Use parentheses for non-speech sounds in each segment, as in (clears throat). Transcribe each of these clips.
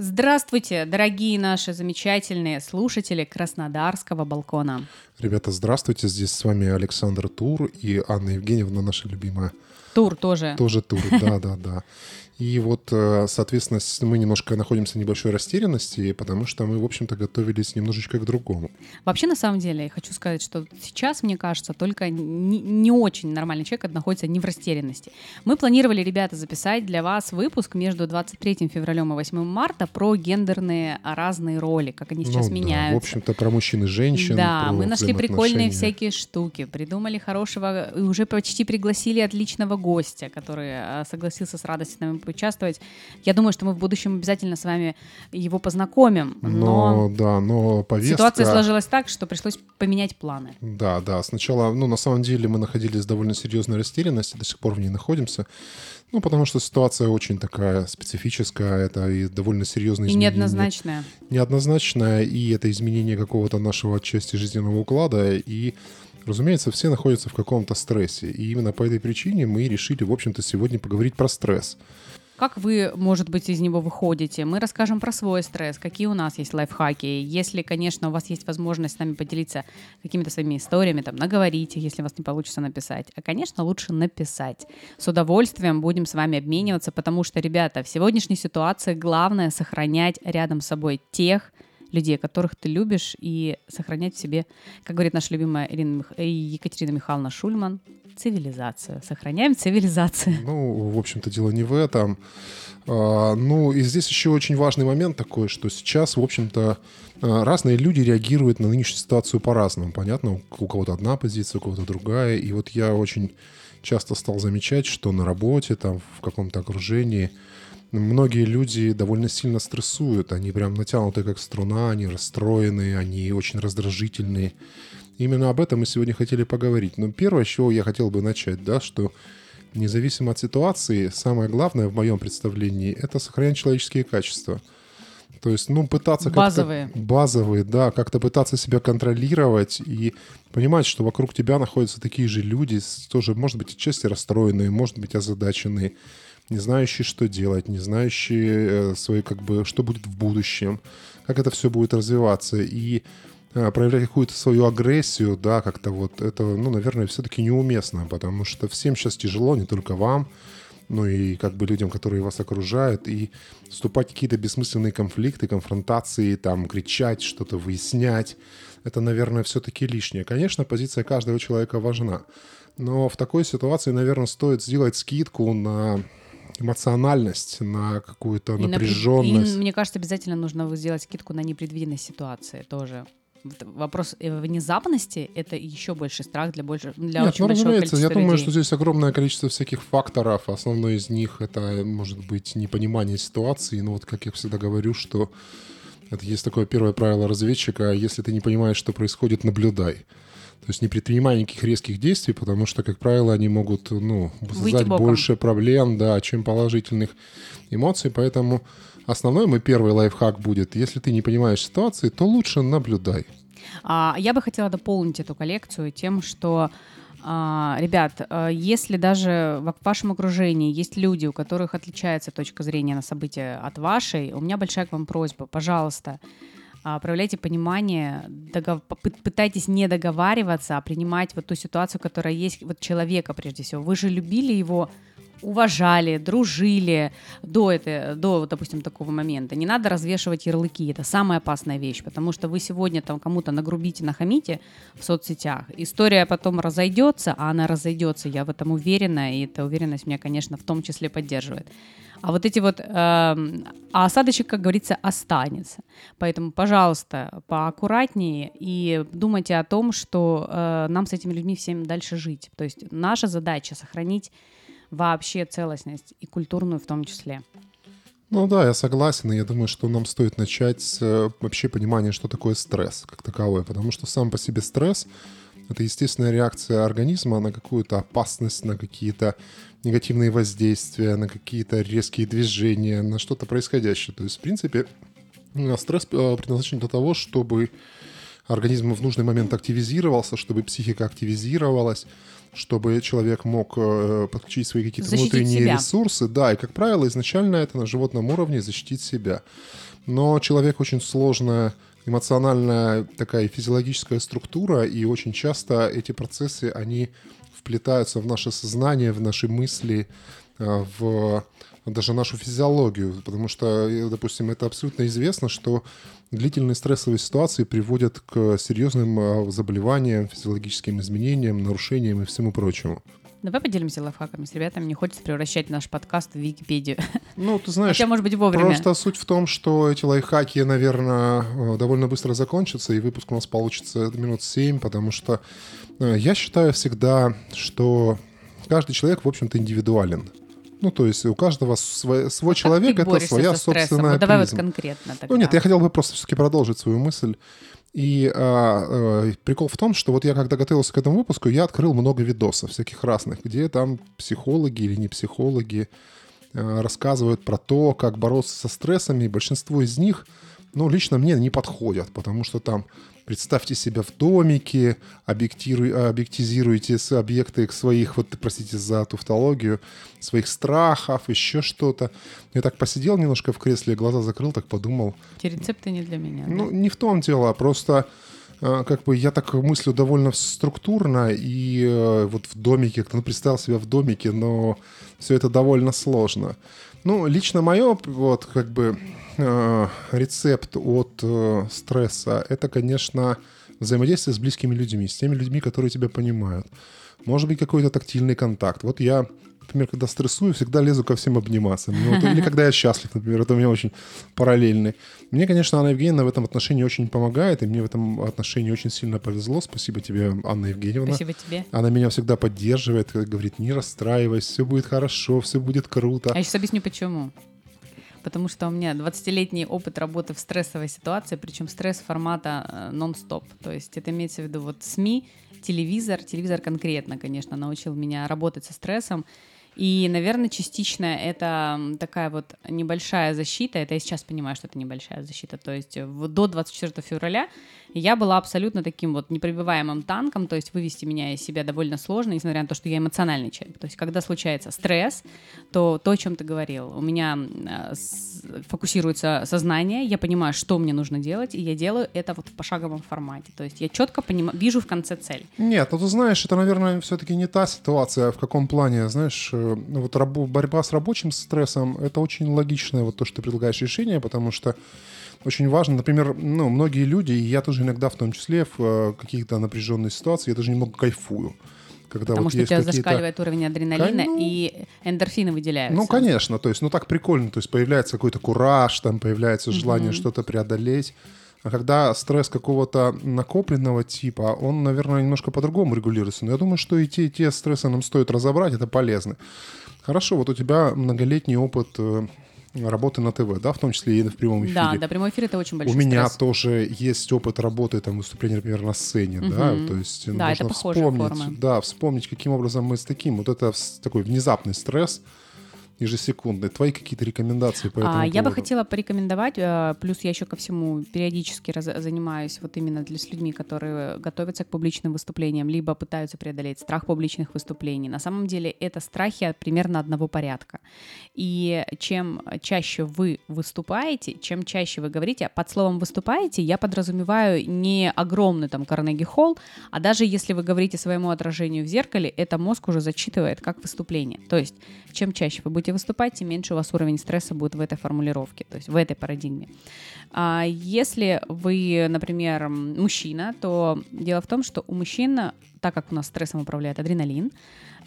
Здравствуйте, дорогие наши замечательные слушатели Краснодарского балкона. Ребята, здравствуйте. Здесь с вами Александр Тур и Анна Евгеньевна, наша любимая. Тур тоже. Тоже Тур, да-да-да. И вот, э, соответственно, мы немножко находимся в небольшой растерянности, потому что мы, в общем-то, готовились немножечко к другому. Вообще, на самом деле, я хочу сказать, что сейчас, мне кажется, только не, не очень нормальный человек находится не в растерянности. Мы планировали, ребята, записать для вас выпуск между 23 февралем и 8 марта про гендерные разные роли, как они сейчас ну, меняются. Да, в общем-то, про мужчин и женщин. Да, мы нашли прикольные всякие штуки, придумали хорошего, и уже почти пригласили отличного гостя, который э, согласился с радостью с нами поучаствовать. Я думаю, что мы в будущем обязательно с вами его познакомим. Но, но да, но повестка... Ситуация сложилась так, что пришлось поменять планы. Да, да. Сначала, ну, на самом деле мы находились в довольно серьезной растерянности, до сих пор в ней находимся. Ну, потому что ситуация очень такая специфическая, это и довольно серьезное изменение. И неоднозначная. Неоднозначная, и это изменение какого-то нашего отчасти жизненного уклада, и Разумеется, все находятся в каком-то стрессе. И именно по этой причине мы решили, в общем-то, сегодня поговорить про стресс. Как вы, может быть, из него выходите? Мы расскажем про свой стресс, какие у нас есть лайфхаки. Если, конечно, у вас есть возможность с нами поделиться какими-то своими историями, там, наговорите, если у вас не получится написать. А, конечно, лучше написать. С удовольствием будем с вами обмениваться, потому что, ребята, в сегодняшней ситуации главное сохранять рядом с собой тех, людей, которых ты любишь, и сохранять в себе, как говорит наша любимая Ирина Мих... Екатерина Михайловна Шульман, цивилизацию. Сохраняем цивилизацию. Ну, в общем-то, дело не в этом. А, ну, и здесь еще очень важный момент такой, что сейчас, в общем-то, а, разные люди реагируют на нынешнюю ситуацию по-разному. Понятно, у кого-то одна позиция, у кого-то другая. И вот я очень часто стал замечать, что на работе, там, в каком-то окружении – многие люди довольно сильно стрессуют, они прям натянуты как струна, они расстроенные, они очень раздражительные. Именно об этом мы сегодня хотели поговорить. Но первое, с чего я хотел бы начать, да, что независимо от ситуации, самое главное в моем представлении — это сохранять человеческие качества. То есть, ну, пытаться базовые. как-то... Базовые, да, как-то пытаться себя контролировать и понимать, что вокруг тебя находятся такие же люди, тоже, может быть, отчасти расстроенные, может быть, озадаченные, не знающие, что делать, не знающие э, свои, как бы, что будет в будущем, как это все будет развиваться. И э, проявлять какую-то свою агрессию, да, как-то вот это, ну, наверное, все-таки неуместно, потому что всем сейчас тяжело, не только вам, ну и как бы людям, которые вас окружают, и вступать в какие-то бессмысленные конфликты, конфронтации, там, кричать, что-то выяснять, это, наверное, все-таки лишнее. Конечно, позиция каждого человека важна, но в такой ситуации, наверное, стоит сделать скидку на эмоциональность, на какую-то и напряженность. На, и, мне кажется, обязательно нужно сделать скидку на непредвиденные ситуации тоже. Вопрос э, внезапности — это еще больше страх для, больше, для Нет, очень ну, большого количества Я людей. думаю, что здесь огромное количество всяких факторов. Основной из них — это, может быть, непонимание ситуации. Ну вот, как я всегда говорю, что это есть такое первое правило разведчика. Если ты не понимаешь, что происходит, наблюдай. То есть не предпринимая никаких резких действий, потому что, как правило, они могут ну, создать больше проблем, да, чем положительных эмоций. Поэтому основной мой первый лайфхак будет, если ты не понимаешь ситуации, то лучше наблюдай. А, я бы хотела дополнить эту коллекцию тем, что а, ребят, а, если даже в вашем окружении есть люди, у которых отличается точка зрения на события от вашей, у меня большая к вам просьба, пожалуйста, проявляйте понимание, догов... пытайтесь не договариваться, а принимать вот ту ситуацию, которая есть, вот человека прежде всего. Вы же любили его, уважали, дружили до, это, до, допустим, такого момента. Не надо развешивать ярлыки, это самая опасная вещь, потому что вы сегодня там кому-то нагрубите, нахамите в соцсетях, история потом разойдется, а она разойдется, я в этом уверена, и эта уверенность меня, конечно, в том числе поддерживает. А вот эти вот, э, а осадочек, как говорится, останется. Поэтому, пожалуйста, поаккуратнее и думайте о том, что э, нам с этими людьми всем дальше жить. То есть наша задача сохранить вообще целостность и культурную в том числе. Ну да, я согласен, и я думаю, что нам стоит начать с э, вообще понимания, что такое стресс как таковой, потому что сам по себе стресс — это естественная реакция организма на какую-то опасность, на какие-то негативные воздействия, на какие-то резкие движения, на что-то происходящее. То есть, в принципе, стресс э, предназначен для того, чтобы организм в нужный момент активизировался, чтобы психика активизировалась, чтобы человек мог э, подключить свои какие-то защитить внутренние себя. ресурсы. Да, и, как правило, изначально это на животном уровне защитить себя. Но человек очень сложная эмоциональная такая физиологическая структура, и очень часто эти процессы, они вплетаются в наше сознание, в наши мысли, э, в даже нашу физиологию, потому что, э, допустим, это абсолютно известно, что длительные стрессовые ситуации приводят к серьезным э, заболеваниям, физиологическим изменениям, нарушениям и всему прочему. Давай поделимся лайфхаками с ребятами. Не хочется превращать наш подкаст в Википедию. Ну, ты знаешь, Хотя, может быть, вовремя. просто суть в том, что эти лайфхаки, наверное, э, довольно быстро закончатся, и выпуск у нас получится минут 7, потому что я считаю всегда, что каждый человек, в общем-то, индивидуален. Ну, то есть у каждого свой, свой а человек, это своя собственная вот Давай вот конкретно тогда. Ну нет, я хотел бы просто все-таки продолжить свою мысль. И а, а, прикол в том, что вот я когда готовился к этому выпуску, я открыл много видосов всяких разных, где там психологи или не психологи а, рассказывают про то, как бороться со стрессами. И большинство из них, ну, лично мне не подходят, потому что там Представьте себя в домике, объектизируйте объекты своих, вот, простите за тавтологию, своих страхов, еще что-то. Я так посидел немножко в кресле, глаза закрыл, так подумал. Эти рецепты не для меня. Ну, да? не в том дело, а просто а, как бы я так мыслю довольно структурно, и э, вот в домике, ну, представил себя в домике, но все это довольно сложно. Ну, лично мое, вот, как бы, э, рецепт от э, стресса, это, конечно, взаимодействие с близкими людьми, с теми людьми, которые тебя понимают. Может быть, какой-то тактильный контакт. Вот я например, когда стрессую, всегда лезу ко всем обниматься. Ну, вот, или когда я счастлив, например, это у меня очень параллельный. Мне, конечно, Анна Евгеньевна в этом отношении очень помогает, и мне в этом отношении очень сильно повезло. Спасибо тебе, Анна Евгеньевна. Спасибо тебе. Она меня всегда поддерживает, говорит, не расстраивайся, все будет хорошо, все будет круто. А я сейчас объясню, почему потому что у меня 20-летний опыт работы в стрессовой ситуации, причем стресс формата э, нон-стоп. То есть это имеется в виду вот СМИ, телевизор, телевизор конкретно, конечно, научил меня работать со стрессом. И, наверное, частично это такая вот небольшая защита. Это я сейчас понимаю, что это небольшая защита. То есть до 24 февраля я была абсолютно таким вот непробиваемым танком, то есть вывести меня из себя довольно сложно, несмотря на то, что я эмоциональный человек. То есть когда случается стресс, то то, о чем ты говорил, у меня э, фокусируется сознание, я понимаю, что мне нужно делать, и я делаю это вот в пошаговом формате. То есть я четко понимаю, вижу в конце цель. Нет, ну ты знаешь, это, наверное, все-таки не та ситуация, в каком плане, знаешь, э, вот рабо- борьба с рабочим стрессом, это очень логичное вот то, что ты предлагаешь решение, потому что очень важно, например, ну, многие люди, и я тоже иногда в том числе в э, каких-то напряженных ситуациях, я даже немного кайфую. Когда Потому вот что у тебя зашкаливает уровень адреналина, ну, и эндорфины выделяются. Ну, конечно, то есть, ну так прикольно, то есть появляется какой-то кураж, там появляется желание mm-hmm. что-то преодолеть. А когда стресс какого-то накопленного типа, он, наверное, немножко по-другому регулируется. Но я думаю, что и те, и те стрессы нам стоит разобрать, это полезно. Хорошо, вот у тебя многолетний опыт э, работы на ТВ, да, в том числе и в прямом эфире. Да, да, прямой эфир это очень большой У меня стресс. тоже есть опыт работы, там, выступления, например, на сцене, угу. да, то есть да, нужно это вспомнить, формы. да, вспомнить, каким образом мы с таким, вот это такой внезапный стресс, ежесекундные. Твои какие-то рекомендации по этому а, Я бы хотела порекомендовать, э, плюс я еще ко всему периодически раз, занимаюсь вот именно для, с людьми, которые готовятся к публичным выступлениям, либо пытаются преодолеть страх публичных выступлений. На самом деле это страхи примерно одного порядка. И чем чаще вы выступаете, чем чаще вы говорите, под словом «выступаете» я подразумеваю не огромный там Карнеги Холл, а даже если вы говорите своему отражению в зеркале, это мозг уже зачитывает как выступление. То есть чем чаще вы будете будете выступать, тем меньше у вас уровень стресса будет в этой формулировке, то есть в этой парадигме. А если вы, например, мужчина, то дело в том, что у мужчин, так как у нас стрессом управляет адреналин,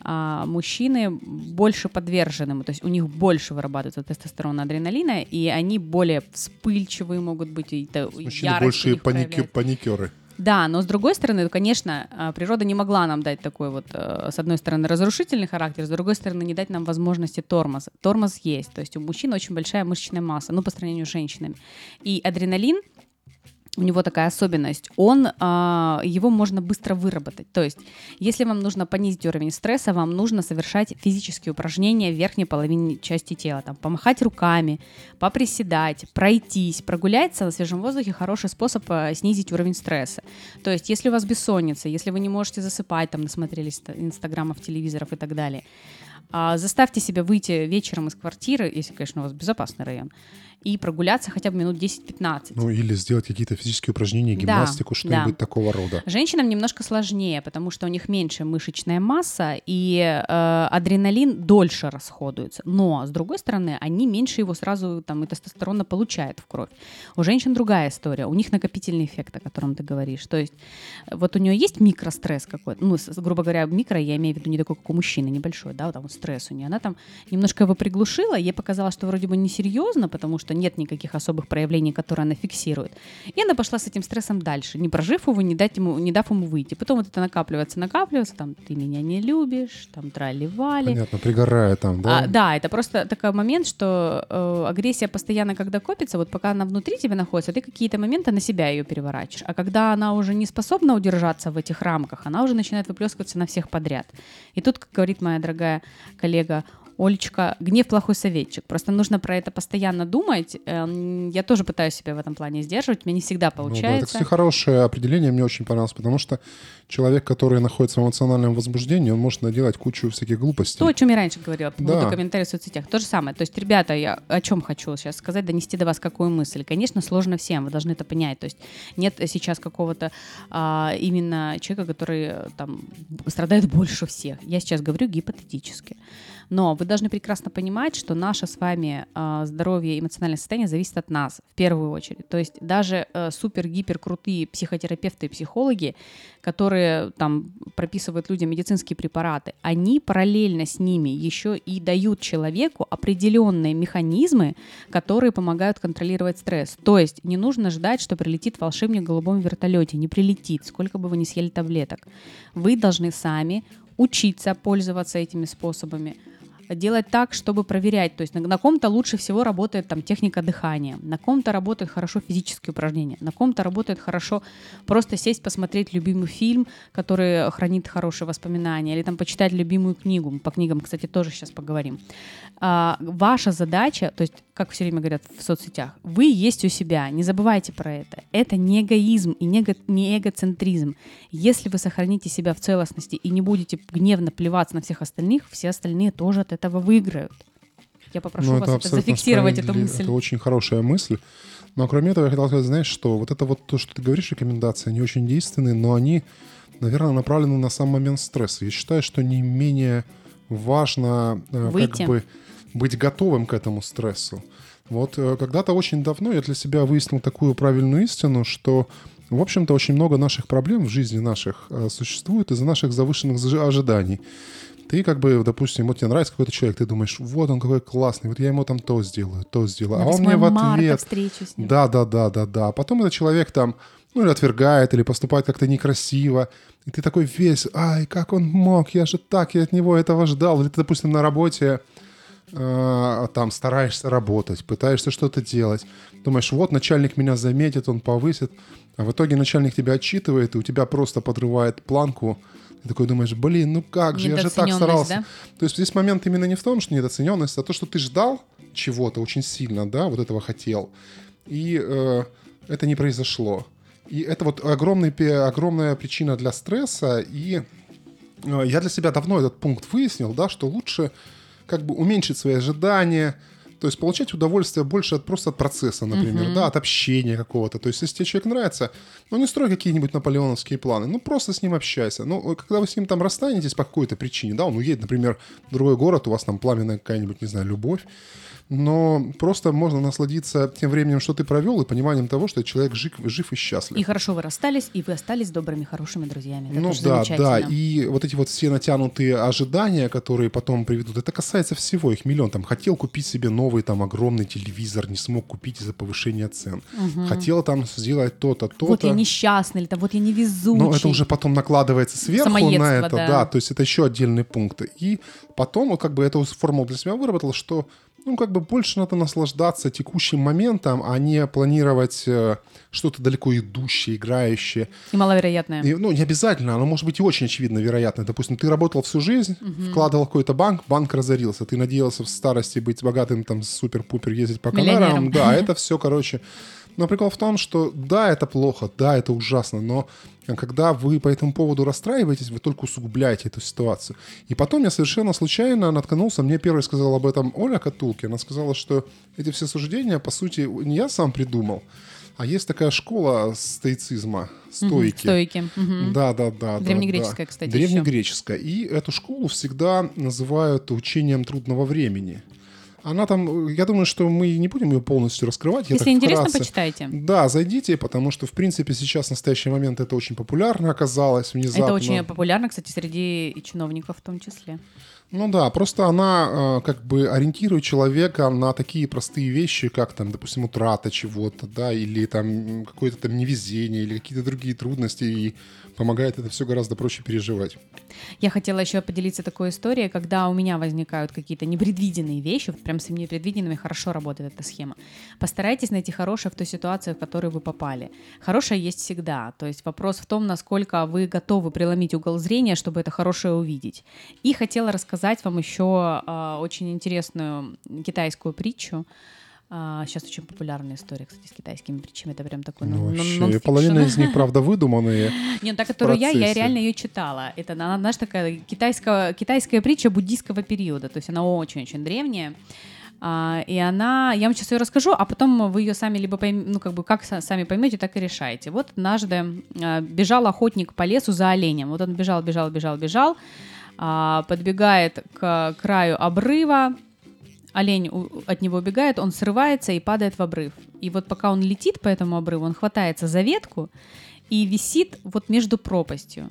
а мужчины больше подвержены, то есть у них больше вырабатывается тестостерона, адреналина, и они более вспыльчивые могут быть, и это Мужчины большие паники, паникеры. Да, но с другой стороны, конечно, а, природа не могла нам дать такой вот, э, с одной стороны, разрушительный характер, с другой стороны, не дать нам возможности тормоза. Тормоз есть, то есть у мужчин очень большая мышечная масса, ну, по сравнению с женщинами. И адреналин у него такая особенность, он, а, его можно быстро выработать. То есть, если вам нужно понизить уровень стресса, вам нужно совершать физические упражнения в верхней половине части тела. Там, помахать руками, поприседать, пройтись, прогуляться на свежем воздухе – хороший способ а, снизить уровень стресса. То есть, если у вас бессонница, если вы не можете засыпать, там, насмотрелись инстаграмов, телевизоров и так далее – А, заставьте себя выйти вечером из квартиры, если, конечно, у вас безопасный район, и прогуляться хотя бы минут 10-15. Ну, или сделать какие-то физические упражнения, гимнастику, Да, что-нибудь да. такого рода. Женщинам немножко сложнее, потому что у них меньше мышечная масса, и э, адреналин дольше расходуется. Но, с другой стороны, они меньше его сразу там и тестостерона получают в кровь. У женщин другая история. У них накопительный эффект, о котором ты говоришь. То есть э, вот у нее есть микростресс какой-то, ну, грубо говоря, микро, я имею в виду не такой, как у мужчины, небольшой, да, вот там вот стресс у нее. Она там немножко его приглушила, ей показалось, что вроде бы несерьезно, потому что нет никаких особых проявлений, которые она фиксирует. И она пошла с этим стрессом дальше, не прожив его, не, дать ему, не дав ему выйти. Потом вот это накапливается, накапливается, там, ты меня не любишь, там, трали-вали. Понятно, пригорая там, да? А, да, это просто такой момент, что э, агрессия постоянно, когда копится, вот пока она внутри тебя находится, ты какие-то моменты на себя ее переворачиваешь. А когда она уже не способна удержаться в этих рамках, она уже начинает выплескиваться на всех подряд. И тут, как говорит моя дорогая коллега Олечка, гнев плохой советчик. Просто нужно про это постоянно думать. Эм, Я тоже пытаюсь себя в этом плане сдерживать. Меня не всегда Ну да, это, получается. кстати, хорошее определение, мне очень понравилось, потому что человек, который находится в эмоциональном возбуждении, он может наделать кучу всяких глупостей. То, о чем я раньше говорила, по поводу Да. комментариев в соцсетях. То же самое. То есть, ребята, я о чем хочу сейчас сказать, донести до вас какую мысль. Конечно, сложно всем, вы должны это понять. То есть нет сейчас какого-то а, именно человека, который э, там страдает больше всех. Я сейчас говорю гипотетически. Но вы должны прекрасно понимать, что наше с вами а, здоровье эмоциональное состояние зависит от нас в первую очередь. То есть даже э, супер-гипер крутые психотерапевты и психологи, которые там прописывают людям медицинские препараты, они параллельно с ними еще и дают человеку определенные механизмы, которые помогают контролировать стресс. То есть не нужно ждать, что прилетит волшебник в голубом вертолете. Не прилетит, сколько бы вы ни съели таблеток. Вы должны сами учиться пользоваться этими способами, делать так, чтобы проверять. То есть на, на ком-то лучше всего работает там техника дыхания, на ком-то работают хорошо физические упражнения, на ком-то работает хорошо просто сесть, посмотреть любимый фильм, который хранит хорошие воспоминания, или там почитать любимую книгу. По книгам, кстати, тоже сейчас поговорим. А, ваша задача, то есть, как все время говорят в соцсетях, вы есть у себя, не забывайте про это. Это не эгоизм и не, эго- не эгоцентризм. Если вы сохраните себя в целостности и не будете гневно плеваться на всех остальных, все остальные тоже от этого выиграют. Я попрошу Ну, вас это зафиксировать, эту мысль. Это очень хорошая мысль. Но кроме этого, я хотел сказать, знаешь, что вот это вот то, что ты говоришь, рекомендации, они очень действенные, но они, наверное, направлены на сам момент стресса. Я считаю, что не менее важно э, Выйти. как бы быть готовым к этому стрессу. Вот э, когда-то очень давно я для себя выяснил такую правильную истину, что в общем-то, очень много наших проблем в жизни наших э, существует из-за наших завышенных ожиданий. Ты как бы, допустим, вот тебе нравится какой-то человек, ты думаешь, вот он какой классный, вот я ему там то сделаю, то сделаю, На а он 8 мне в ответ... Да, да, да, да, да. А потом этот человек там, ну, или отвергает, или поступает как-то некрасиво. И ты такой весь, ай, как он мог, я же так, я от него этого ждал. Или ты, допустим, на работе э, там стараешься работать, пытаешься что-то делать. Думаешь, вот начальник меня заметит, он повысит. А в итоге начальник тебя отчитывает, и у тебя просто подрывает планку. Ты такой думаешь, блин, ну как же, я же так старался. да? То есть здесь момент именно не в том, что недооцененность, а то, что ты ждал чего-то очень сильно, да, вот этого хотел, и э, это не произошло. И это вот огромный, огромная причина для стресса, и э, я для себя давно этот пункт выяснил, да, что лучше как бы уменьшить свои ожидания, то есть получать удовольствие больше от, просто от процесса, например, да, от общения какого-то. То есть если тебе человек нравится, ну не строй какие-нибудь наполеоновские планы, ну просто с ним общайся. Ну, когда вы с ним там расстанетесь по какой-то причине, да, он уедет, например, в другой город, у вас там пламенная какая-нибудь, не знаю, любовь, но просто можно насладиться тем временем, что ты провел, и пониманием того, что человек жив, жив и счастлив. И хорошо вы расстались, и вы остались добрыми, хорошими друзьями. Это Ну да, да, и вот эти вот все натянутые ожидания, которые потом приведут, это касается всего, их миллион. Там хотел купить себе новый там огромный телевизор, не смог купить из-за повышения цен. Хотел там сделать то-то, то-то. Вот я несчастный, или там вот я невезучий. Но это уже потом накладывается сверху на это, да. да. то есть это еще отдельные пункты. И потом вот как бы эту формулу для себя выработал, что ну как бы больше надо наслаждаться текущим моментом, а не планировать э, что-то далеко идущее, играющее. И маловероятное. И, ну, не обязательно, оно может быть и очень очевидно вероятно. Допустим, ты работал всю жизнь, вкладывал в какой-то банк, банк разорился. Ты надеялся в старости быть богатым, там, супер-пупер, ездить по. Канарам. Да, это все, короче, Но прикол в том, что да, это плохо, да, это ужасно, но когда вы по этому поводу расстраиваетесь, вы только усугубляете эту ситуацию. И потом я совершенно случайно наткнулся, мне первый сказала об этом Оля Катулки, она сказала, что эти все суждения, по сути, не я сам придумал, а есть такая школа стоицизма, стойки. стойки. Угу. Да, да, да. Древнегреческая, да. кстати. Древнегреческая. Еще. И эту школу всегда называют учением трудного времени. Она там, я думаю, что мы не будем ее полностью раскрывать. Если интересно, вкратце. почитайте. Да, зайдите, потому что, в принципе, сейчас, в настоящий момент, это очень популярно оказалось внезапно. Это очень популярно, кстати, среди и чиновников в том числе. Ну да, просто она э, как бы ориентирует человека на такие простые вещи, как там, допустим, утрата чего-то, да, или там какое-то там невезение, или какие-то другие трудности, и помогает это все гораздо проще переживать. Я хотела еще поделиться такой историей, когда у меня возникают какие-то непредвиденные вещи, прям с непредвиденными хорошо работает эта схема. Постарайтесь найти хорошее в той ситуации, в которую вы попали. Хорошее есть всегда, то есть вопрос в том, насколько вы готовы преломить угол зрения, чтобы это хорошее увидеть. И хотела рассказать вам еще э, очень интересную китайскую притчу, а, сейчас очень популярная история, кстати, с китайскими притчами. Это прям такой ну, вообще, половина из них, правда, выдуманные. (laughs) Нет, та, которую я, я реально ее читала. Это, она, знаешь, такая китайская, китайская притча буддийского периода. То есть она очень-очень древняя. А, и она, я вам сейчас ее расскажу, а потом вы ее сами либо поймете, ну как бы как сами поймете, так и решаете. Вот однажды а, бежал охотник по лесу за оленем. Вот он бежал, бежал, бежал, бежал, а, подбегает к краю обрыва, олень от него убегает, он срывается и падает в обрыв. И вот пока он летит по этому обрыву, он хватается за ветку и висит вот между пропастью.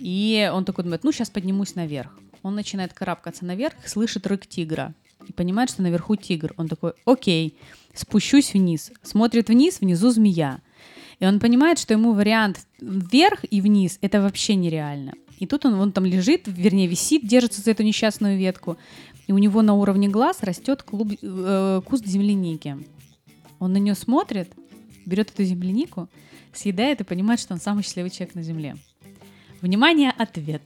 И он такой думает, ну сейчас поднимусь наверх. Он начинает карабкаться наверх, слышит рык тигра и понимает, что наверху тигр. Он такой, окей, спущусь вниз. Смотрит вниз, внизу змея. И он понимает, что ему вариант вверх и вниз это вообще нереально. И тут он, он там лежит, вернее, висит, держится за эту несчастную ветку и у него на уровне глаз растет клуб, э, куст земляники. Он на нее смотрит, берет эту землянику, съедает и понимает, что он самый счастливый человек на Земле. Внимание, ответ.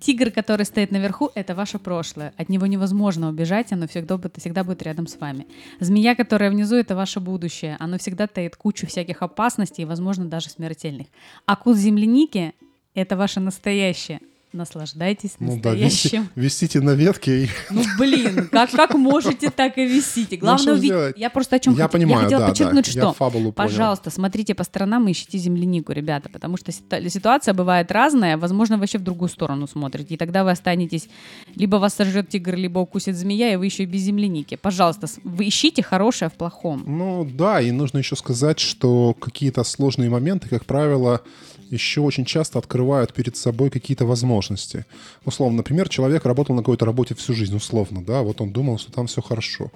Тигр, который стоит наверху, это ваше прошлое. От него невозможно убежать, оно всегда, всегда будет рядом с вами. Змея, которая внизу, это ваше будущее. Оно всегда таит кучу всяких опасностей, возможно, даже смертельных. А куст земляники — это ваше настоящее наслаждайтесь ну, настоящим. Да, виси, висите на ветке. И... Ну, блин, как, как можете, так и висите. Ну, Главное ну, увидеть. Я просто о чем я хот... понимаю, я хотела да, подчеркнуть, да. что, я фабулу пожалуйста, понял. смотрите по сторонам и ищите землянику, ребята, потому что ситуация бывает разная, возможно, вообще в другую сторону смотрите, и тогда вы останетесь, либо вас сожрет тигр, либо укусит змея, и вы еще и без земляники. Пожалуйста, вы ищите хорошее в плохом. Ну, да, и нужно еще сказать, что какие-то сложные моменты, как правило, еще очень часто открывают перед собой какие-то возможности. Условно, например, человек работал на какой-то работе всю жизнь, условно, да, вот он думал, что там все хорошо.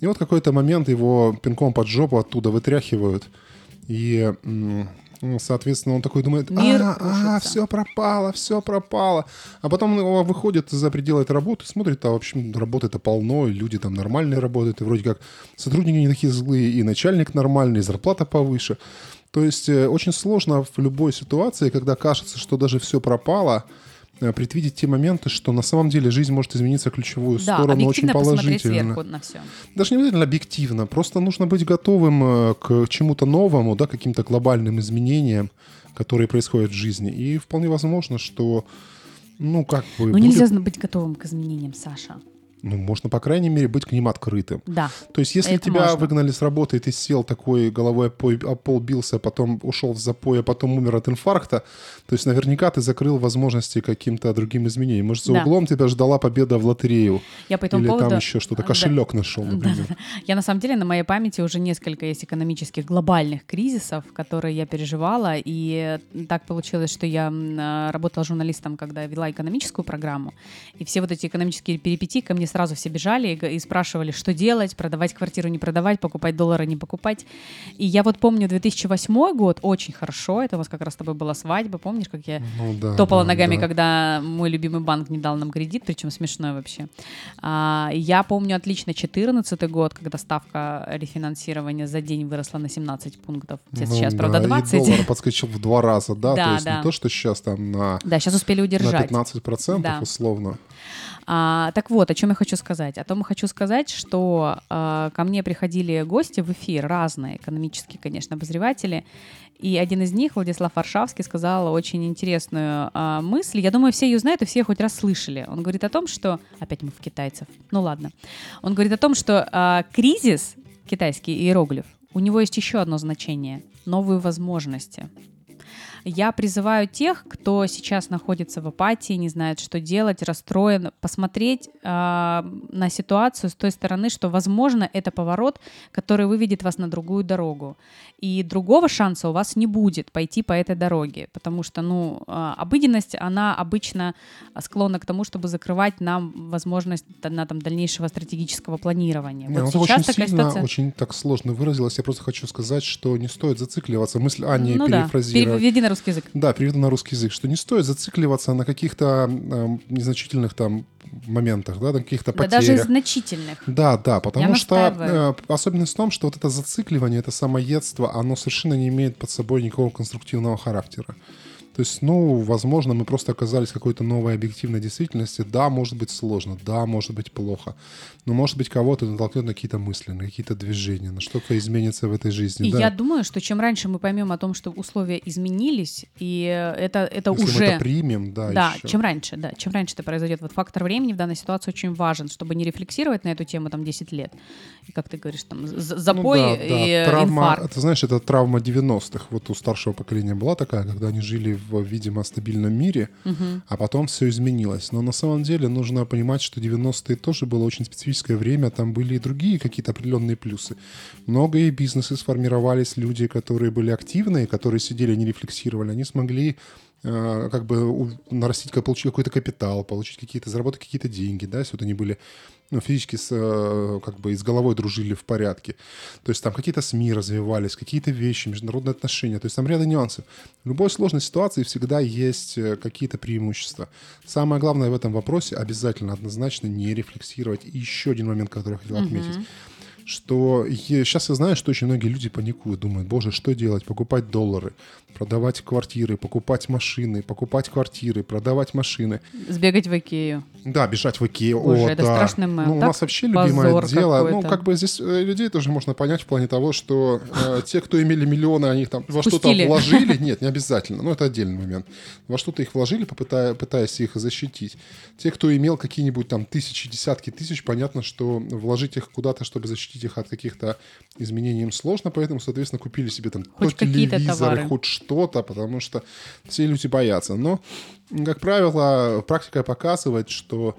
И вот какой-то момент его пинком под жопу оттуда вытряхивают, и соответственно, он такой думает, а, а, все пропало, все пропало. А потом он выходит за пределы этой работы, смотрит, а в общем работы-то полно, и люди там нормальные работают, и вроде как сотрудники не такие злые, и начальник нормальный, и зарплата повыше. То есть э, очень сложно в любой ситуации, когда кажется, что даже все пропало, э, предвидеть те моменты, что на самом деле жизнь может измениться в ключевую да, сторону очень положительно. на все. Даже не обязательно объективно, просто нужно быть готовым э, к чему-то новому, да, каким-то глобальным изменениям, которые происходят в жизни. И вполне возможно, что ну, как бы... Ну, будет... нельзя быть готовым к изменениям, Саша ну, можно, по крайней мере, быть к ним открытым. Да. То есть, если тебя можно. выгнали с работы, и ты сел такой головой о пол бился, потом ушел в запой, а потом умер от инфаркта, то есть наверняка ты закрыл возможности каким-то другим изменениям. Может, за да. углом тебя ждала победа в лотерею. Я по этому Или поводу... там еще что-то, кошелек да. нашел, например. Да, (laughs) да. Я, на самом деле, на моей памяти уже несколько есть экономических глобальных кризисов, которые я переживала, и так получилось, что я работала журналистом, когда вела экономическую программу, и все вот эти экономические перипетии ко мне сразу все бежали и, и спрашивали, что делать, продавать квартиру, не продавать, покупать доллары, не покупать. И я вот помню 2008 год очень хорошо, это у вас как раз с тобой была свадьба, помнишь, как я ну, да, топала да, ногами, да. когда мой любимый банк не дал нам кредит, причем смешной вообще. А, я помню отлично 2014 год, когда ставка рефинансирования за день выросла на 17 пунктов. Ну, сейчас, да, правда, 20. И доллар подскочил в два раза, да? да то есть да. не то, что сейчас там на... Да, сейчас успели удержать. На 15% да. условно. А, так вот, о чем я хочу сказать? О том хочу сказать, что э, ко мне приходили гости в эфир, разные экономические, конечно, обозреватели, и один из них, Владислав Варшавский, сказал очень интересную э, мысль. Я думаю, все ее знают и все хоть раз слышали. Он говорит о том, что... Опять мы в китайцев. Ну ладно. Он говорит о том, что э, кризис, китайский иероглиф, у него есть еще одно значение — новые возможности. Я призываю тех, кто сейчас находится в апатии, не знает, что делать, расстроен, посмотреть э, на ситуацию с той стороны, что, возможно, это поворот, который выведет вас на другую дорогу. И другого шанса у вас не будет пойти по этой дороге, потому что, ну, э, обыденность, она обычно склонна к тому, чтобы закрывать нам возможность на там дальнейшего стратегического планирования. Не, вот ну, сейчас очень сильно, ситуация... очень так сложно выразилась. Я просто хочу сказать, что не стоит зацикливаться. Мысль Ани ну, перефразировать. Да русский язык. Да, переведу на русский язык, что не стоит зацикливаться на каких-то э, незначительных там моментах, да, на каких-то потерях. Да, даже значительных. Да, да, потому Я что э, особенность в том, что вот это зацикливание, это самоедство, оно совершенно не имеет под собой никакого конструктивного характера. То есть, ну, возможно, мы просто оказались в какой-то новой объективной действительности. Да, может быть сложно, да, может быть плохо. Но, может быть, кого-то натолкнет на какие-то мысли, на какие-то движения, на что-то изменится в этой жизни. И да. я думаю, что чем раньше мы поймем о том, что условия изменились, и это, это Если уже... мы это примем, да, Да, еще. чем раньше, да, чем раньше это произойдет. Вот фактор времени в данной ситуации очень важен, чтобы не рефлексировать на эту тему там 10 лет. И как ты говоришь, там, забой ну, да, и да. Травма, инфаркт. Ты знаешь, это травма 90-х. Вот у старшего поколения была такая, когда они жили в, видимо, стабильном мире, угу. а потом все изменилось. Но на самом деле нужно понимать, что 90-е тоже было очень специфическое время, там были и другие какие-то определенные плюсы. Многие бизнесы сформировались, люди, которые были активные, которые сидели, не рефлексировали, они смогли как бы нарастить, получить какой-то капитал, получить какие-то, заработать какие-то деньги, да, если вот они были ну, физически с, э, как бы и с головой дружили в порядке. То есть там какие-то СМИ развивались, какие-то вещи, международные отношения. То есть там ряд нюансов. В любой сложной ситуации всегда есть э, какие-то преимущества. Самое главное в этом вопросе обязательно однозначно не рефлексировать. И еще один момент, который я хотел отметить. Uh-huh что сейчас я знаю, что очень многие люди паникуют, думают, боже, что делать? Покупать доллары, продавать квартиры, покупать машины, покупать квартиры, продавать машины. Сбегать в Икею. Да, бежать в Икею. Боже, О, это да. страшный мем. Ну, у так нас вообще любимое дело. Ну, как бы здесь э, людей тоже можно понять в плане того, что э, те, кто имели миллионы, они там во что-то вложили. (laughs) Нет, не обязательно. Ну, это отдельный момент. Во что-то их вложили, попытая, пытаясь их защитить. Те, кто имел какие-нибудь там тысячи, десятки тысяч, понятно, что вложить их куда-то, чтобы защитить их от каких-то изменений им сложно, поэтому, соответственно, купили себе там хоть то телевизоры, хоть что-то, потому что все люди боятся. Но, как правило, практика показывает, что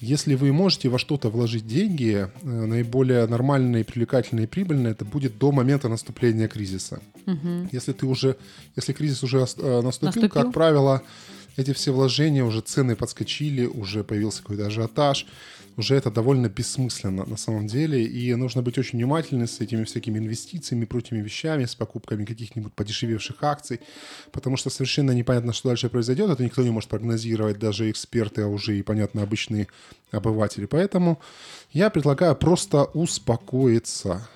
если вы можете во что-то вложить деньги, э, наиболее нормальное, привлекательное и прибыльное это будет до момента наступления кризиса. Угу. Если ты уже, если кризис уже наступил, наступил, как правило, эти все вложения уже цены подскочили, уже появился какой-то ажиотаж, уже это довольно бессмысленно на самом деле, и нужно быть очень внимательным с этими всякими инвестициями, прочими вещами, с покупками каких-нибудь подешевевших акций, потому что совершенно непонятно, что дальше произойдет, это никто не может прогнозировать, даже эксперты, а уже и, понятно, обычные обыватели. Поэтому я предлагаю просто успокоиться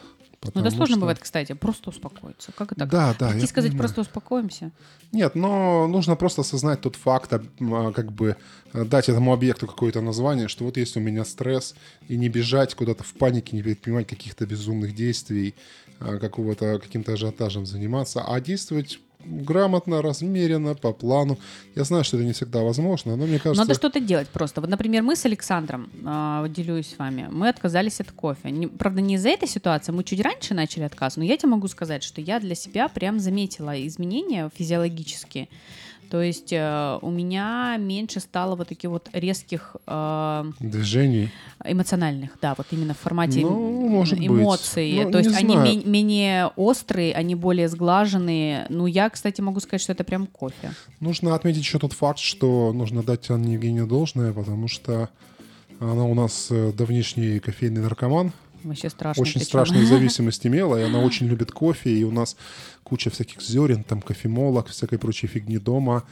ну, это сложно что... бывает, кстати, просто успокоиться. Как это? Да, да. Прийти сказать, понимаю. просто успокоимся? Нет, но нужно просто осознать тот факт, а, как бы э, дать этому объекту какое-то название, что вот есть у меня стресс, и не бежать куда-то в панике, не предпринимать каких-то безумных действий, а, какого-то каким-то ажиотажем заниматься, а действовать грамотно, размеренно, по плану. Я знаю, что это не всегда возможно, но мне кажется... Надо что-то делать просто. Вот, например, мы с Александром, э, делюсь с вами, мы отказались от кофе. Не, правда, не из-за этой ситуации, мы чуть раньше начали отказ, но я тебе могу сказать, что я для себя прям заметила изменения физиологические. То есть э, у меня меньше стало вот таких вот резких э, движений эмоциональных, да, вот именно в формате ну, может эмоций. Быть. То ну, есть они ме- менее острые, они более сглаженные. Ну, я, кстати, могу сказать, что это прям кофе. Нужно отметить еще тот факт, что нужно дать Анне Евгению должное, потому что она у нас э, давнишний кофейный наркоман. Вообще страшно. Очень причем. страшную (laughs) зависимость имела, и она очень любит кофе, и у нас куча всяких зерен, там кофемолок, всякой прочей фигни дома.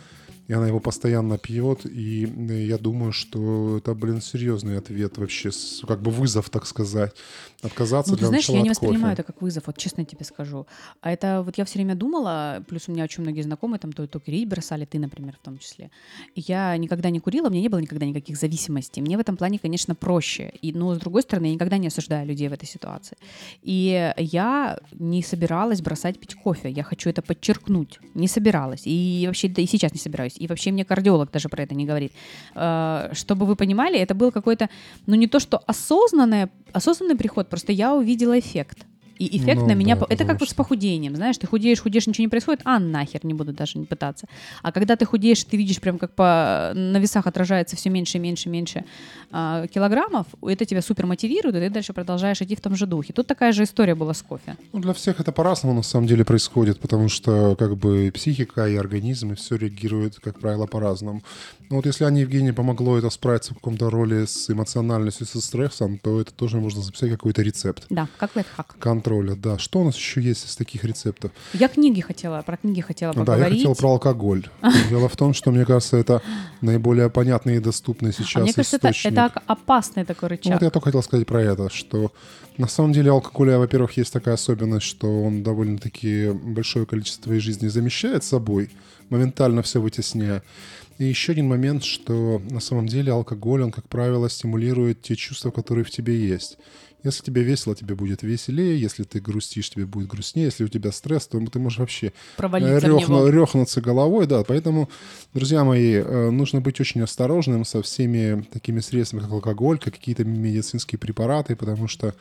И она его постоянно пьет, и я думаю, что это, блин, серьезный ответ вообще, как бы вызов, так сказать, отказаться ну, для ты знаешь, я не воспринимаю кофе. это как вызов, вот честно тебе скажу. А это вот я все время думала, плюс у меня очень многие знакомые там то, то курить бросали, ты, например, в том числе. Я никогда не курила, у меня не было никогда никаких зависимостей. Мне в этом плане, конечно, проще. И, но, с другой стороны, я никогда не осуждаю людей в этой ситуации. И я не собиралась бросать пить кофе. Я хочу это подчеркнуть. Не собиралась. И вообще, да и сейчас не собираюсь. И вообще мне кардиолог даже про это не говорит. Э, чтобы вы понимали, это был какой-то, ну не то что осознанное, осознанный приход, просто я увидела эффект. И эффект ну, на меня... Да, это как вот с похудением, знаешь, ты худеешь, худеешь, ничего не происходит, а нахер, не буду даже не пытаться. А когда ты худеешь, ты видишь прям как по... на весах отражается все меньше, меньше, меньше а, килограммов, это тебя супер мотивирует, и ты дальше продолжаешь идти в том же духе. Тут такая же история была с кофе. Ну, для всех это по-разному на самом деле происходит, потому что как бы психика и организм, и все реагирует, как правило, по-разному. Но вот если Анне Евгении помогло это справиться в каком-то роли с эмоциональностью, со стрессом, то это тоже можно записать какой-то рецепт. Да, как лайфхак. Контроля, да. Что у нас еще есть из таких рецептов? Я книги хотела, про книги хотела поговорить. Да, я хотела про алкоголь. (laughs) Дело в том, что, мне кажется, это наиболее понятный и доступный сейчас а мне кажется, это, это опасный такой рычаг. Ну, вот я только хотел сказать про это, что на самом деле алкоголь, во-первых, есть такая особенность, что он довольно-таки большое количество твоей жизни замещает собой, моментально все вытесняя. И еще один момент, что на самом деле алкоголь, он, как правило, стимулирует те чувства, которые в тебе есть. Если тебе весело, тебе будет веселее. Если ты грустишь, тебе будет грустнее. Если у тебя стресс, то ты можешь вообще рехну, рехнуться головой. Да, поэтому, друзья мои, э, нужно быть очень осторожным со всеми такими средствами, как алкоголь, как какие-то медицинские препараты, потому что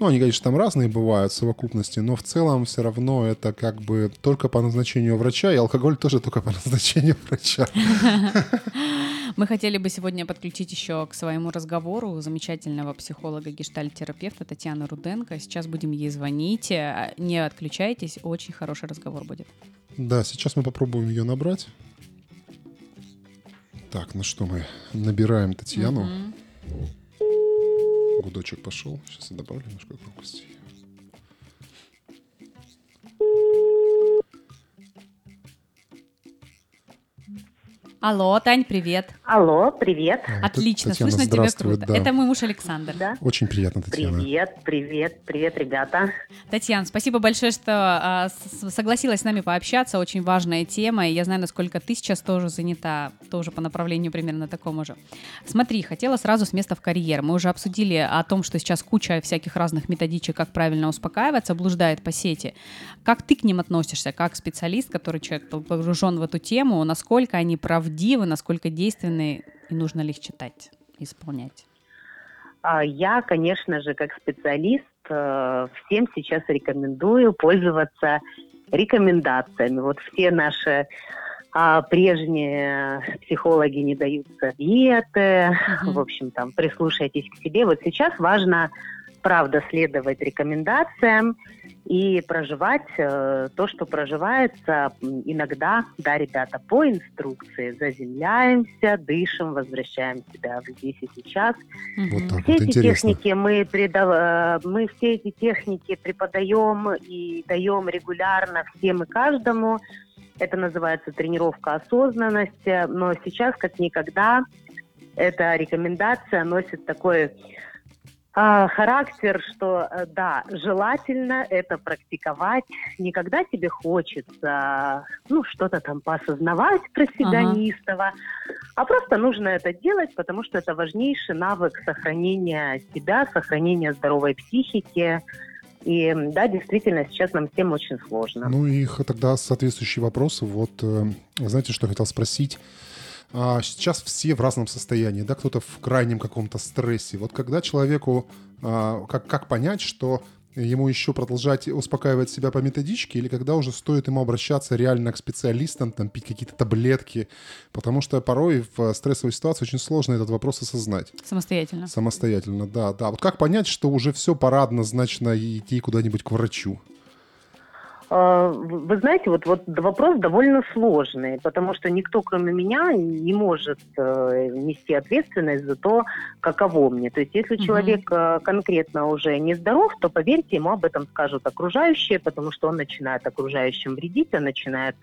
ну, они, конечно, там разные бывают в совокупности, но в целом все равно это как бы только по назначению врача, и алкоголь тоже только по (laughs) назначению врача. (laughs) Мы хотели бы сегодня подключить еще к своему разговору замечательного психолога-гештальт-терапевта Татьяны Руденко. Сейчас будем ей звонить. Не отключайтесь, очень хороший разговор будет. Да, сейчас мы попробуем ее набрать. Так, ну что мы набираем Татьяну. Угу. Гудочек пошел. Сейчас я добавлю немножко громкости. Алло, Тань, привет. Алло, привет. А, Отлично, Татьяна, слышно тебя круто. Да. Это мой муж Александр. Да? Очень приятно, Татьяна. Привет, привет, привет, ребята. Татьяна, спасибо большое, что а, согласилась с нами пообщаться. Очень важная тема, и я знаю, насколько ты сейчас тоже занята, тоже по направлению примерно такому же. Смотри, хотела сразу с места в карьер. Мы уже обсудили о том, что сейчас куча всяких разных методичек, как правильно успокаиваться, блуждает по сети. Как ты к ним относишься, как специалист, который человек погружен в эту тему, насколько они правдивы? Правдивы, насколько действенны и нужно ли их читать, исполнять? А, я, конечно же, как специалист, э, всем сейчас рекомендую пользоваться рекомендациями. Вот все наши а прежние психологи не дают советы, угу. в общем, там, прислушайтесь к себе. Вот сейчас важно правда следовать рекомендациям и проживать э, то, что проживается иногда, да, ребята, по инструкции. Заземляемся, дышим, возвращаем себя в здесь и сейчас. Вот так все вот, эти интересно. техники мы, предав... Э, мы все эти техники преподаем и даем регулярно всем и каждому. Это называется тренировка осознанности, но сейчас как никогда эта рекомендация носит такой а, характер, что э, да, желательно это практиковать. Никогда тебе хочется, ну, что-то там поосознавать про себя ага. неистово, а просто нужно это делать, потому что это важнейший навык сохранения себя, сохранения здоровой психики. И да, действительно, сейчас нам всем очень сложно. Ну и тогда соответствующие вопросы. Вот, э, знаете, что я хотел спросить? А, сейчас все в разном состоянии, да, кто-то в крайнем каком-то стрессе. Вот когда человеку, а, как, как понять, что ему еще продолжать успокаивать себя по методичке, или когда уже стоит ему обращаться реально к специалистам, там, пить какие-то таблетки, потому что порой в стрессовой ситуации очень сложно этот вопрос осознать. Самостоятельно. Самостоятельно, да, да. Вот как понять, что уже все, пора однозначно идти куда-нибудь к врачу? А, вы знаете, вот, вот вопрос довольно сложный, потому что никто, кроме меня, не может э, нести ответственность за то, каково мне. То есть, если человек э, конкретно уже не здоров, то, поверьте, ему об этом скажут окружающие, потому что он начинает окружающим вредить, он начинает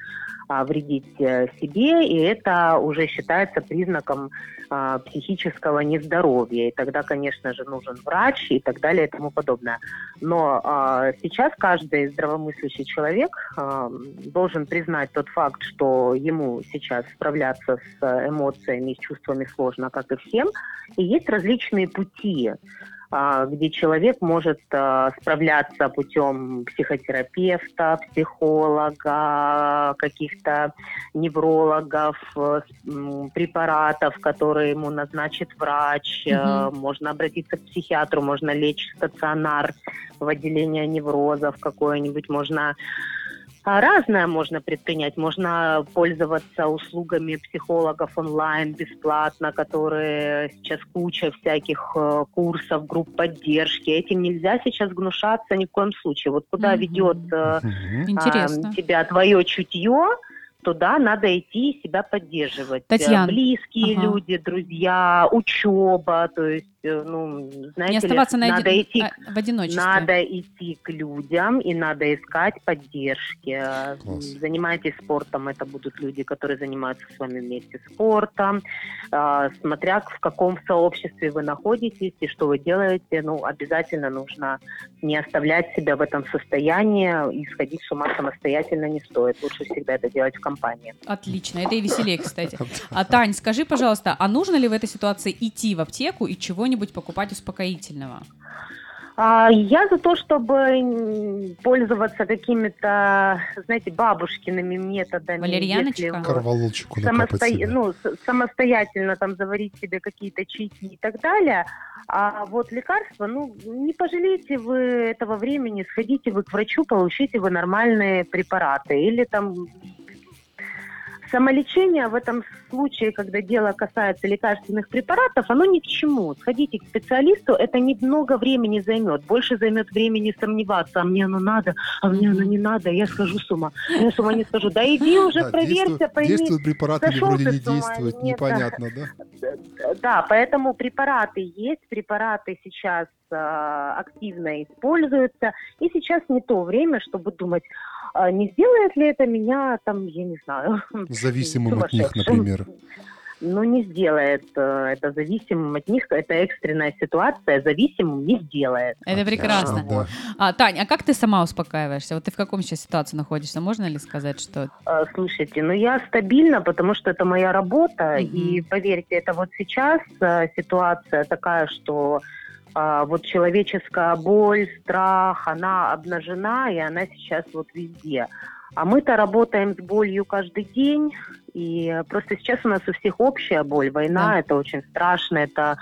вредить э, себе, и это уже считается признаком а, психического нездоровья. И тогда, конечно же, нужен врач и так далее и тому подобное. Но а, сейчас каждый здравомыслящий человек а, должен признать тот факт, что ему сейчас справляться с эмоциями и чувствами сложно, как и всем. И есть различные пути. А, где человек может а, справляться путем психотерапевта, психолога, каких-то неврологов, препаратов, которые ему назначит врач. Угу. Можно обратиться к психиатру, можно лечь в стационар в отделение неврозов какое-нибудь, можно разное можно предпринять. Можно пользоваться услугами психологов онлайн бесплатно, которые сейчас куча всяких э, курсов, групп поддержки. Этим нельзя сейчас гнушаться ни в коем случае. Вот куда mm-hmm. ведет э, э, тебя твое чутье, туда надо идти и себя поддерживать. Татьяна. Близкие ага. люди, друзья, учеба, то есть ну, знаете не оставаться ли, на надо один... идти, а, в одиночестве. Надо идти к людям и надо искать поддержки. Класс. Занимайтесь спортом, это будут люди, которые занимаются с вами вместе спортом. А, смотря в каком сообществе вы находитесь и что вы делаете, ну, обязательно нужно не оставлять себя в этом состоянии и сходить с ума самостоятельно не стоит. Лучше всегда это делать в компании. Отлично, это и веселее, кстати. (laughs) А, Тань, скажи, пожалуйста, а нужно ли в этой ситуации идти в аптеку и чего чего-нибудь покупать успокоительного? А, я за то, чтобы пользоваться какими-то, знаете, бабушкиными методами. Валерьяночка? Корвалолчику самосто... ну, самостоятельно там заварить себе какие-то чайки и так далее. А вот лекарства, ну, не пожалейте вы этого времени, сходите вы к врачу, получите вы нормальные препараты. Или там Самолечение в этом случае, когда дело касается лекарственных препаратов, оно ни к чему. Сходите к специалисту, это немного времени займет. Больше займет времени сомневаться, а мне оно надо, а мне оно не надо, я схожу с ума. Я с ума не схожу. Да иди уже, да, проверься, пойми. Действуют препараты или вроде не действуют, непонятно, да? Да, поэтому препараты есть, препараты сейчас э, активно используются, и сейчас не то время, чтобы думать, а не сделает ли это меня, там, я не знаю... Зависимым от них, например. Ну, не сделает э, это зависимым от них. Это экстренная ситуация, зависимым не сделает. Это прекрасно. Да. А, Тань, а как ты сама успокаиваешься? Вот ты в каком сейчас ситуации находишься? Можно ли сказать, что... А, слушайте, ну я стабильна, потому что это моя работа. Угу. И поверьте, это вот сейчас э, ситуация такая, что а, вот человеческая боль, страх, она обнажена, и она сейчас вот везде. А мы-то работаем с болью каждый день, и просто сейчас у нас у всех общая боль. Война да. это очень страшно, это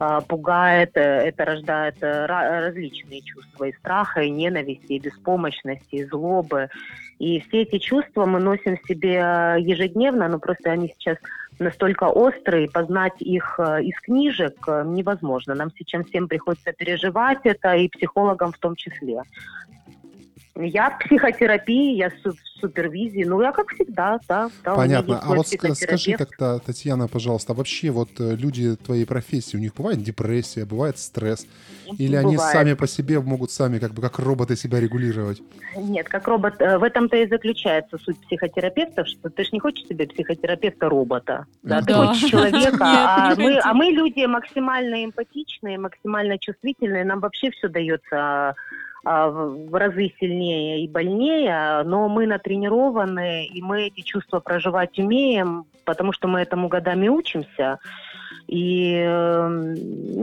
э, пугает, это рождает э, различные чувства и страха, и ненависти, и беспомощности, и злобы. И все эти чувства мы носим в себе ежедневно, но просто они сейчас настолько острые, познать их э, из книжек э, невозможно. Нам сейчас всем приходится переживать это, и психологам в том числе. Я в психотерапии, я в супервизии. Ну, я как всегда, да. да Понятно. А вот скажи как-то, Татьяна, пожалуйста, а вообще вот э, люди твоей профессии, у них бывает депрессия, бывает стресс? Или бывает. они сами по себе могут сами как бы как роботы себя регулировать? Нет, как робот. Э, в этом-то и заключается суть психотерапевтов, что ты же не хочешь себе психотерапевта-робота. Да, да, ты хочешь человека. (laughs) а, мы, а мы люди максимально эмпатичные, максимально чувствительные. Нам вообще все дается а, в разы сильнее и больнее, но мы натренированы, и мы эти чувства проживать умеем, потому что мы этому годами учимся. И, эм,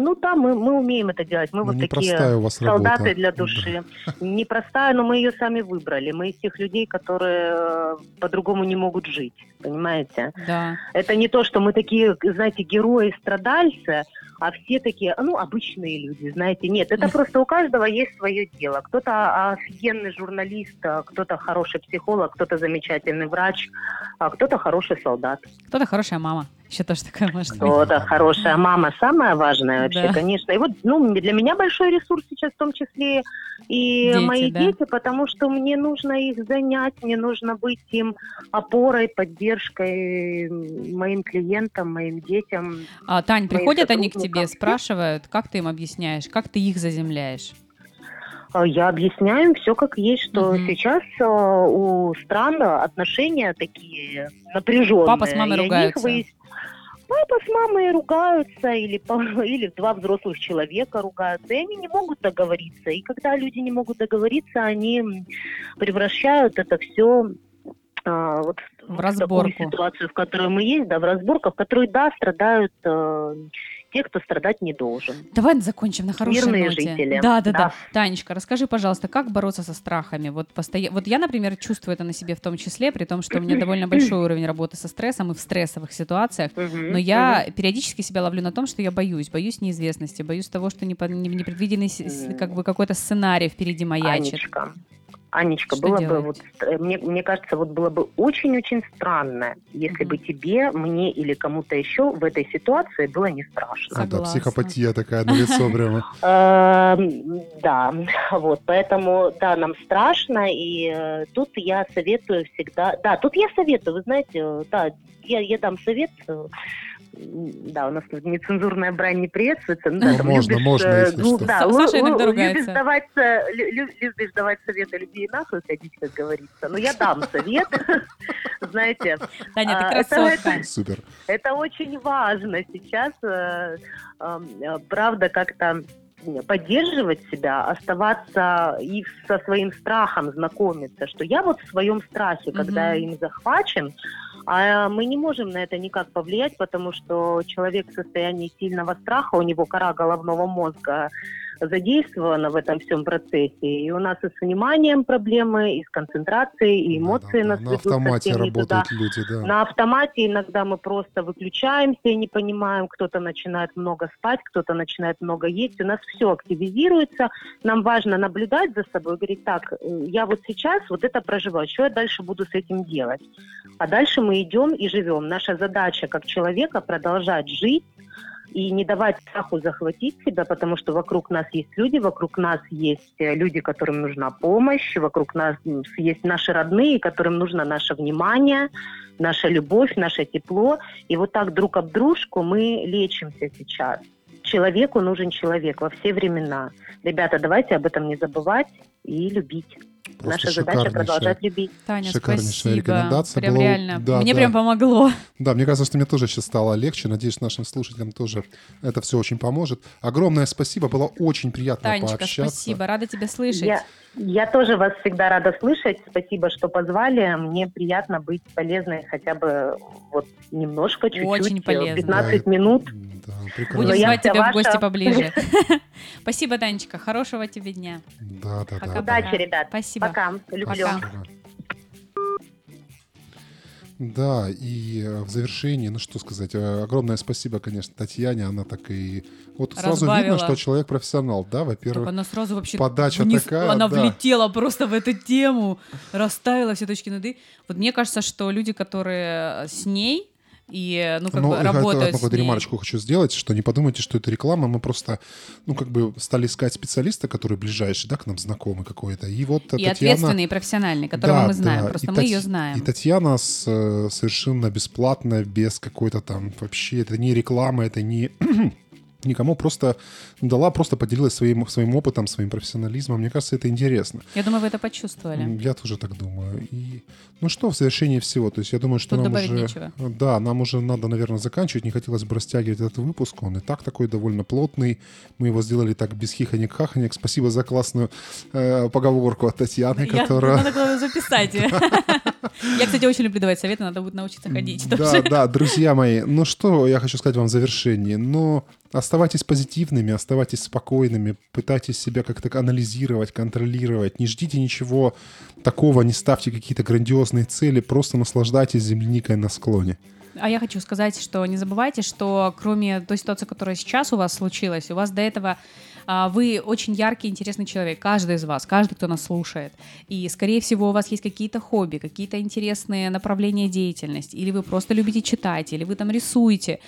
ну да, мы, мы умеем это делать. Мы ну, вот такие у вас солдаты работа. для души. Непростая, но мы ее сами выбрали. Мы из тех людей, которые э, по-другому не могут жить, понимаете? Да. Это не то, что мы такие, знаете, герои-страдальцы, а все такие, ну, обычные люди, знаете. Нет, это просто у каждого есть свое дело. Кто-то офигенный журналист, а кто-то хороший психолог, кто-то замечательный врач, а кто-то хороший солдат. Кто-то хорошая мама. Еще тоже такая может быть. Да, хорошая мама самая важная вообще, Да. конечно. И вот, ну, для меня большой ресурс сейчас в том числе и Дети, мои да. дети, потому что мне нужно их занять, мне нужно быть им опорой, поддержкой моим клиентам, моим детям. А, Тань, приходят они к тебе, спрашивают, как ты им объясняешь, как ты их заземляешь? А Я объясняю все как есть, что Мгм. сейчас э, у стран отношения такие напряженные. Папа с мамой ругаются. выяс- Папа с мамой ругаются, или, (laughs) или два взрослых человека ругаются, и они не могут договориться. И когда люди не могут договориться, они превращают это все вот В в разборку. такую ситуацию, в которой мы есть, да, в разборку, в которой, да, страдают э, те, кто страдать не должен. Давай закончим на хорошей Мирные ноте. жители. Да, да, да, Да. Танечка, расскажи, пожалуйста, как бороться со страхами? Вот, постоя... вот я, например, чувствую это на себе в том числе, при том, что у меня довольно (clears throat) большой уровень работы со стрессом и в стрессовых ситуациях. Но я периодически себя ловлю на том, что я боюсь, боюсь неизвестности, боюсь того, что непредвиденный как бы какой-то сценарий впереди маячит. Анечка. Анечка, Что было делать? бы вот, э, мне, мне кажется, вот было бы очень-очень странно, если Мгм. бы тебе, мне или кому-то еще в этой ситуации было не страшно. А, да, Согласна. психопатия такая на лицо (laughs) прямо. Эм, Да, (laughs) вот, поэтому, да, нам страшно, и э, тут я советую всегда, да, тут я советую, вы знаете, э, да, я, я дам совет, да, у нас тут нецензурная брань не приветствуется, ну, да, Ну, там можно, любишь, можно, э, если ну, что. да, Саша иногда любишь ругается. давать, э, лю- лю- любишь давать советы людей нахуй ходить, как говорится, но я дам совет, (laughs) знаете, Таня, ты А, красотка. Супер. это очень важно сейчас, э, эм, э, правда, как-то поддерживать себя, оставаться и со своим страхом знакомиться, что я вот в своем страхе, когда Мгм. им захвачен, а мы не можем на это никак повлиять, потому что человек в состоянии сильного страха, у него кора головного мозга задействована в этом всем процессе, и у нас и с вниманием проблемы, и с концентрацией, и эмоции Да-да-да, нас На ведут автомате не туда. работают люди, да. На автомате иногда мы просто выключаемся и не понимаем, кто-то начинает много спать, кто-то начинает много есть. У нас все активизируется. Нам важно наблюдать за собой говорить, так, э, я вот сейчас вот это проживаю, что я дальше буду с этим делать? А дальше мы идем и живем. Наша задача как человека продолжать жить, и не давать страху захватить себя, потому что вокруг нас есть люди, вокруг нас есть э, люди, которым нужна помощь, вокруг нас есть наши родные, которым нужно наше внимание, наша любовь, наше тепло. И вот так друг об дружку мы лечимся сейчас. Человеку нужен человек во все времена. Ребята, давайте об этом не забывать и любить. Просто Наша задача шикарнейшая. продолжать любить. Таня, Шикарнейшая спасибо. рекомендация Прям была. реально. Да, Мне да. прям помогло. Да, мне кажется, что мне тоже сейчас стало легче. Надеюсь, нашим слушателям тоже это все очень поможет. Огромное спасибо, было очень приятно Танечка, пообщаться. спасибо. Рада тебя слышать. Я, я тоже вас всегда рада слышать. Спасибо, что позвали. Мне приятно быть полезной хотя бы вот немножко, чуть-чуть. Очень э, полезной. 15 Да, минут. Да, Будем прекрасно. Но я звать тебя в ваша. гости поближе. (laughs) (laughs) Спасибо, Танечка. Хорошего тебе дня. Да, да, да. Удачи, ребят. Спасибо. Пока. Люблю. Пока. Да, и э, в завершении, ну что сказать, э, огромное спасибо, конечно, Татьяне, она так и... Вот сразу Разбавила. видно, что человек профессионал, да, Так во-первых. она сразу вообще подача вниз- такая, она да. влетела просто в эту тему, расставила все точки над «и». Вот мне кажется, что люди, которые с ней и, ну, как Ну, бы я работают ней, ремарочку хочу сделать, что не подумайте, что это реклама. Мы просто, ну, как бы стали искать специалиста, который ближайший, да, к нам знакомый какой-то. И вот и Татьяна... ответственный, и профессиональный, которого Да, мы знаем, да. просто И мы Тать- ее И знаем. Татьяна с, э, совершенно бесплатно, без какой-то там вообще, это не реклама, это не никому просто дала, просто поделилась своим, своим опытом, своим профессионализмом. Мне кажется, это интересно. Я думаю, вы это почувствовали. Я тоже так думаю. И, ну что, в завершении всего, то есть я думаю, что Тут нам уже... нечего. Да, нам уже надо, наверное, заканчивать. Не хотелось бы растягивать этот выпуск. Он и так такой довольно плотный. Мы его сделали так без хихонек-хахонек. Спасибо за классную э, поговорку от Татьяны, Я- которая... Надо было записать. (laughs) Я, кстати, очень люблю давать советы, надо будет научиться ходить Да, да, друзья мои, ну что я хочу сказать вам в завершении. Но оставайтесь позитивными, оставайтесь спокойными, пытайтесь себя как-то анализировать, контролировать. Не ждите ничего такого, не ставьте какие-то грандиозные цели, просто наслаждайтесь земляникой на склоне. А я хочу сказать, что не забывайте, что кроме той ситуации, которая сейчас у вас случилась, у вас до этого а, вы очень яркий, интересный человек, каждый из вас, каждый, кто нас слушает. И, скорее всего, у вас есть какие-то хобби, какие-то интересные направления деятельности, или вы просто любите читать, или вы там рисуете.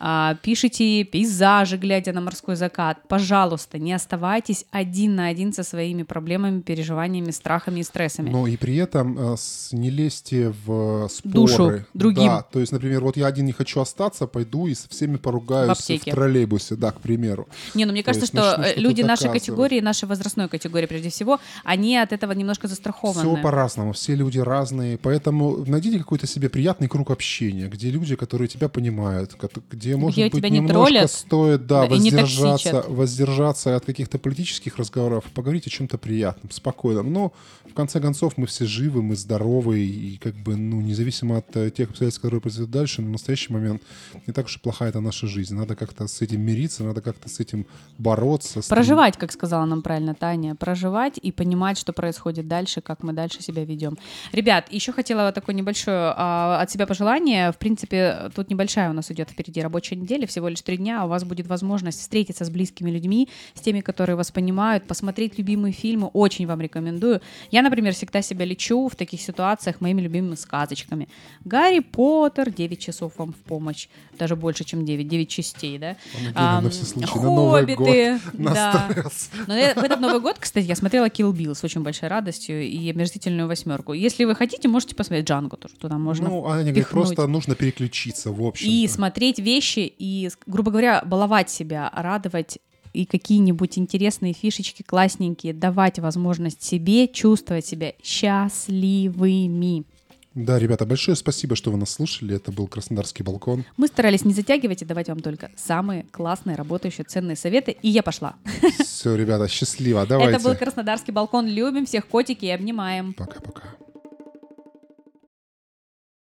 А, пишите пейзажи, глядя на морской закат, пожалуйста, не оставайтесь один на один со своими проблемами, переживаниями, страхами и стрессами. Но и при этом э, не лезьте в споры. Душу другим. Да, то есть, например, вот я один не хочу остаться, пойду и со всеми поругаюсь в, в троллейбусе, да, к примеру. Не, ну мне кажется, что э, люди нашей категории, нашей возрастной категории, прежде всего, они от этого немножко застрахованы. Все по-разному, все люди разные, поэтому найдите какой-то себе приятный круг общения, где люди, которые тебя понимают, где где, может где быть, тебя немножко троллят, стоит да, воздержаться, воздержаться от каких-то политических разговоров, поговорить о чем-то приятном, спокойном. Но, конце концов, мы все живы, мы здоровы, и как бы, ну, независимо от э, тех обстоятельств, которые произойдут дальше, на настоящий момент не так уж и плохая эта наша жизнь. Надо как-то с этим мириться, надо как-то с этим бороться. Проживать, как сказала нам правильно Таня, проживать и понимать, что происходит дальше, как мы дальше себя ведем. Ребят, еще хотела такое небольшое а, от себя пожелание. В принципе, тут небольшая у нас идет впереди работа рабочей неделе, всего лишь три дня, у вас будет возможность встретиться с близкими людьми, с теми, которые вас понимают, посмотреть любимые фильмы, очень вам рекомендую. Я, например, всегда себя лечу в таких ситуациях моими любимыми сказочками. Гарри Поттер, 9 часов вам в помощь, даже больше, чем 9, 9 частей, да? А, на Хоббиты, (laughs) на да. Но я, в этот Новый год, кстати, я смотрела Kill Bill с очень большой радостью и омерзительную восьмерку. Если вы хотите, можете посмотреть Джанго тоже, туда можно Ну, Аня говорит, просто нужно переключиться, в общем И смотреть вещи и, грубо говоря, баловать себя, радовать и какие-нибудь интересные фишечки классненькие, давать возможность себе чувствовать себя счастливыми. Да, ребята, большое спасибо, что вы нас слушали. Это был Краснодарский балкон. Мы старались не затягивать и давать вам только самые классные, работающие, ценные советы. И я пошла. Все, ребята, счастливо. Давайте. Это был Краснодарский балкон. Любим всех котики и обнимаем. Пока-пока.